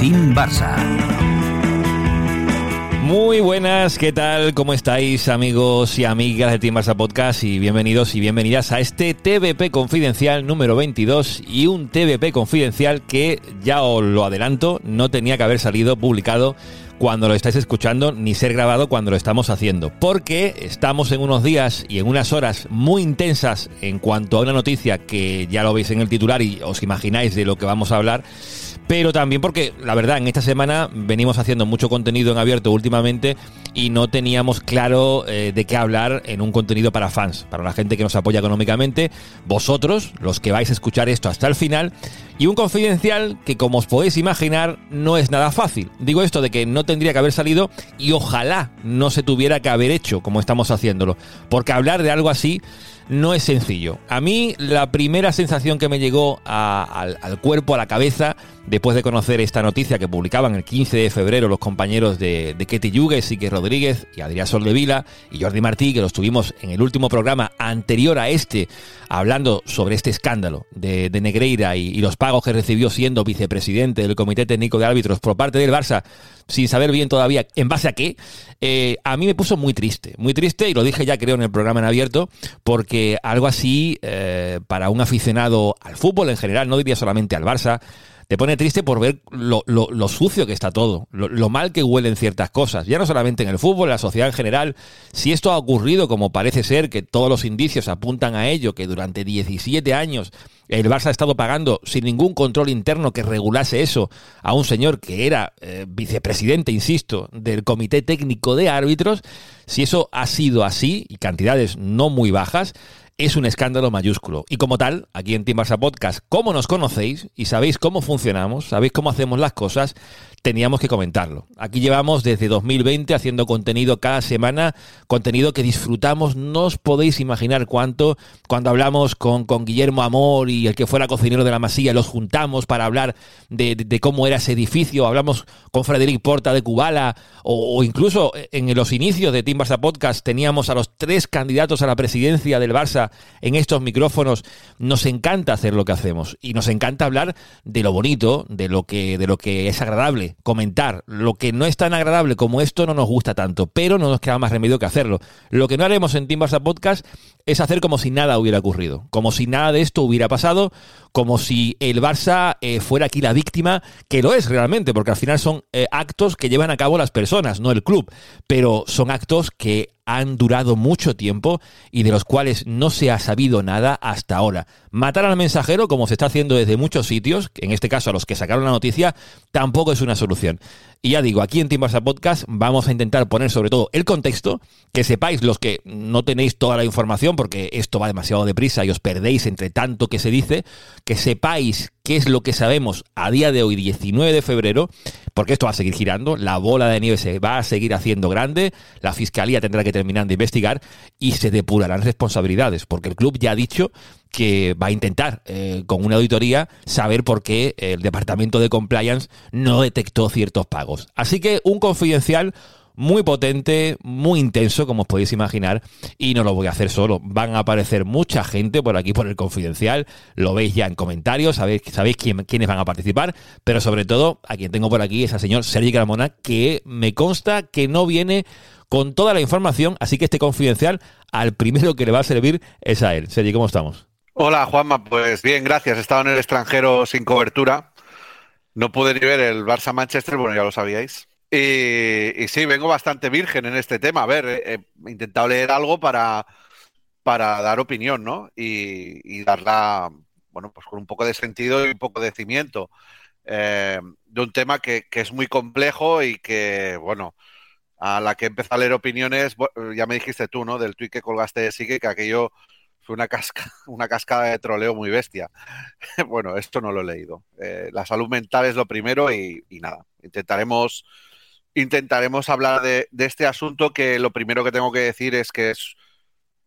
Team Barça. Muy buenas, ¿qué tal? ¿Cómo estáis amigos y amigas de Team Barça Podcast? Y bienvenidos y bienvenidas a este TVP Confidencial número 22 y un TVP Confidencial que, ya os lo adelanto, no tenía que haber salido publicado cuando lo estáis escuchando ni ser grabado cuando lo estamos haciendo. Porque estamos en unos días y en unas horas muy intensas en cuanto a una noticia que ya lo veis en el titular y os imagináis de lo que vamos a hablar pero también porque la verdad en esta semana venimos haciendo mucho contenido en abierto últimamente y no teníamos claro eh, de qué hablar en un contenido para fans, para la gente que nos apoya económicamente, vosotros, los que vais a escuchar esto hasta el final, y un confidencial que como os podéis imaginar no es nada fácil. Digo esto de que no tendría que haber salido y ojalá no se tuviera que haber hecho como estamos haciéndolo, porque hablar de algo así no es sencillo. A mí la primera sensación que me llegó al, cuerpo, a la cabeza, después de conocer esta noticia que publicaban el 15 de febrero los compañeros de, Ketty Yugues, Sique Rodríguez y Adrián Soldevila y Jordi Martí, que los tuvimos en el último programa anterior a este, hablando sobre este escándalo de, de Negreira y, los pagos que recibió siendo vicepresidente del Comité Técnico de Árbitros por parte del Barça, sin saber bien todavía en base a qué, eh, a mí me puso muy triste, muy triste, y lo dije ya creo en el programa en abierto, porque algo así, eh, para un aficionado al fútbol en general, no diría solamente al Barça, te pone triste por ver lo, sucio que está todo, lo, lo mal que huelen ciertas cosas, ya no solamente en el fútbol, en la sociedad en general. Si esto ha ocurrido, como parece ser, que todos los indicios apuntan a ello, que durante 17 años el Barça ha estado pagando sin ningún control interno que regulase eso a un señor que era eh, vicepresidente, insisto, del Comité Técnico de Árbitros, si eso ha sido así, y cantidades no muy bajas, es un escándalo mayúsculo. Y como tal, aquí en Team Barça Podcast, como nos conocéis y sabéis cómo funcionamos, sabéis cómo hacemos las cosas, teníamos que comentarlo. Aquí llevamos desde 2020 haciendo contenido cada semana, contenido que disfrutamos, no os podéis imaginar cuánto, cuando hablamos con, con Guillermo Amor y el que fuera cocinero de la Masilla, los juntamos para hablar de, cómo era ese edificio, hablamos con Frederic Porta de Kubala, o, o incluso en los inicios de Team Barça Podcast teníamos a los tres candidatos a la presidencia del Barça en estos micrófonos. Nos encanta hacer lo que hacemos y nos encanta hablar de lo bonito, de lo que, de lo que es agradable, comentar. Lo que no es tan agradable como esto no nos gusta tanto, pero no nos queda más remedio que hacerlo. Lo que no haremos en Team Barça Podcast es hacer como si nada hubiera ocurrido, como si nada de esto hubiera pasado, como si el Barça eh, fuera aquí la víctima, que lo es realmente, porque al final son eh, actos que llevan a cabo las personas, no el club, pero son actos que han durado mucho tiempo y de los cuales no se ha sabido nada hasta ahora. Matar al mensajero, como se está haciendo desde muchos sitios, en este caso a los que sacaron la noticia, tampoco es una solución. Y ya digo, aquí en Team Barça Podcast vamos a intentar poner sobre todo el contexto, que sepáis los que no tenéis toda la información, porque esto va demasiado deprisa y os perdéis entre tanto que se dice, que sepáis qué es lo que sabemos a día de hoy, 19 de febrero, porque esto va a seguir girando, la bola de nieve se va a seguir haciendo grande, la Fiscalía tendrá que terminar de investigar y se depurarán responsabilidades, porque el club ya ha dicho que va a intentar, eh, con una auditoría, saber por qué el Departamento de Compliance no detectó ciertos pagos. Así que un confidencial muy potente, muy intenso, como os podéis imaginar, y no lo voy a hacer solo. Van a aparecer mucha gente por aquí por el confidencial, lo veis ya en comentarios, sabéis, quién- quiénes van a participar, pero sobre todo a quien tengo por aquí es al señor Sergi Carmona, que me consta que no viene con toda la información, así que este confidencial al primero que le va a servir es a él. Sergi, ¿cómo estamos? Hola Juanma, pues bien, gracias. He estado en el extranjero sin cobertura. No pude ni ver el Barça Manchester, bueno, ya lo sabíais. Y, y sí, vengo bastante virgen en este tema. A ver, he, he intentado leer algo para, para dar opinión, ¿no? Y, darla, bueno, pues con un poco de sentido y un poco de cimiento eh, de un tema que, es muy complejo y que, bueno, a la que empezó a leer opiniones, ya me dijiste tú, ¿no? Del tuit que colgaste de Sigue, que aquello fue una, casca, una cascada de troleo muy bestia. bueno, esto no lo he leído. Eh, la salud mental es lo primero y, nada, intentaremos, intentaremos hablar de, este asunto que lo primero que tengo que decir es que es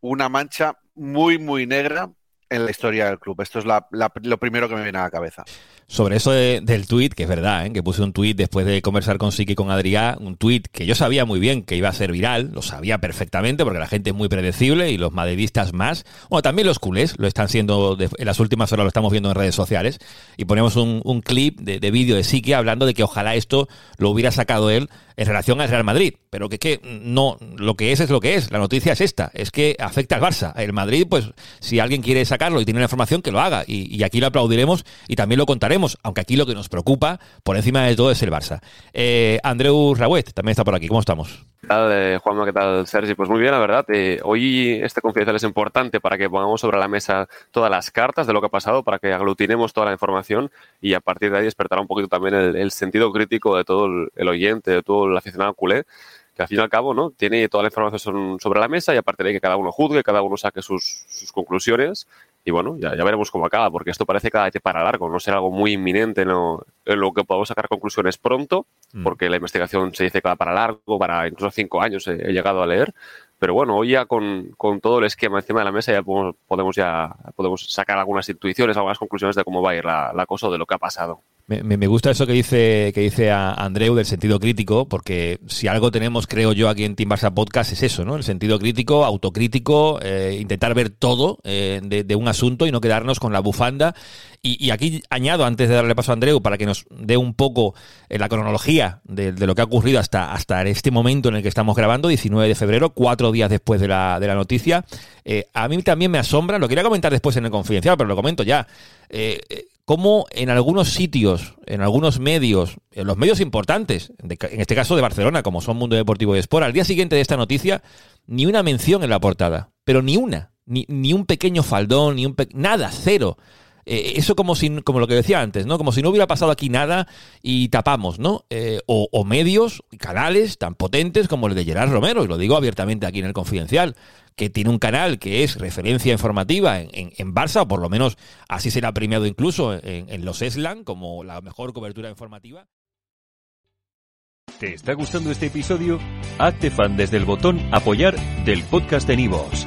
una mancha muy, muy negra en la historia del club. Esto es lo primero que me viene a la cabeza. Sobre eso del tuit, que es verdad, ¿eh? que puse un tuit después de conversar con Siki y con Adrián, un tuit que yo sabía muy bien que iba a ser viral, lo sabía perfectamente porque la gente es muy predecible y los madridistas más, bueno, también los culés lo están siendo, en las últimas horas lo estamos viendo en redes sociales y ponemos un, clip de, de vídeo de Siki hablando de que ojalá esto lo hubiera sacado él en relación al Real Madrid, pero que, que no, lo que es es lo que es, la noticia es esta, es que afecta al Barça. El Madrid, pues si alguien quiere sacarlo y tiene la información, que lo haga y, aquí lo aplaudiremos y también lo contaremos, aunque aquí lo que nos preocupa por encima de todo es el Barça. Eh, Andreu Rauet también está por aquí, ¿cómo estamos? ¿Qué tal, eh, Juanma? ¿Qué tal, Sergi? Pues muy bien, la verdad. Eh, hoy este confidencial es importante para que pongamos sobre la mesa todas las cartas de lo que ha pasado, para que aglutinemos toda la información y a partir de ahí despertará un poquito también el, sentido crítico de todo el, oyente, de todo el aficionado culé, que al fin y al cabo ¿no? tiene toda la información sobre la mesa y a partir de ahí que cada uno juzgue, cada uno saque sus, sus conclusiones y bueno, ya, ya, veremos cómo acaba, porque esto parece cada vez para largo, no será algo muy inminente en lo, en lo que podamos sacar conclusiones pronto, mm. porque la investigación se dice que va para largo, para incluso cinco años he, llegado a leer. Pero bueno, hoy ya con, con, todo el esquema encima de la mesa ya podemos, podemos, ya podemos sacar algunas intuiciones, algunas conclusiones de cómo va a ir la, la cosa o de lo que ha pasado. Me, me, gusta eso que dice, que dice a Andreu del sentido crítico, porque si algo tenemos, creo yo, aquí en Team Barça Podcast es eso, ¿no? El sentido crítico, autocrítico, eh, intentar ver todo eh, de, un asunto y no quedarnos con la bufanda. Y, aquí añado, antes de darle paso a Andreu, para que nos dé un poco eh, la cronología de, lo que ha ocurrido hasta, hasta este momento en el que estamos grabando, 19 de febrero, cuatro días después de la, de la noticia. a mí también me asombra, lo quería comentar después en el confidencial, pero lo comento ya cómo en algunos sitios, en algunos medios, en los medios importantes, en este caso de Barcelona, como son Mundo Deportivo y Sport, al día siguiente de esta noticia, ni una mención en la portada, pero ni una, ni, ni un pequeño faldón, ni un nada, cero. Eh, eso como si, como lo que decía antes, ¿no? Como si no hubiera pasado aquí nada y tapamos, ¿no? Eh, o, o, medios, canales tan potentes como el de Gerard Romero, y lo digo abiertamente aquí en el Confidencial, que tiene un canal que es referencia informativa en, en, Barça, o por lo menos así será premiado incluso en, en los ESLAN como la mejor cobertura informativa. ¿Te está gustando este episodio? Hazte fan desde el botón apoyar del podcast de Nivos.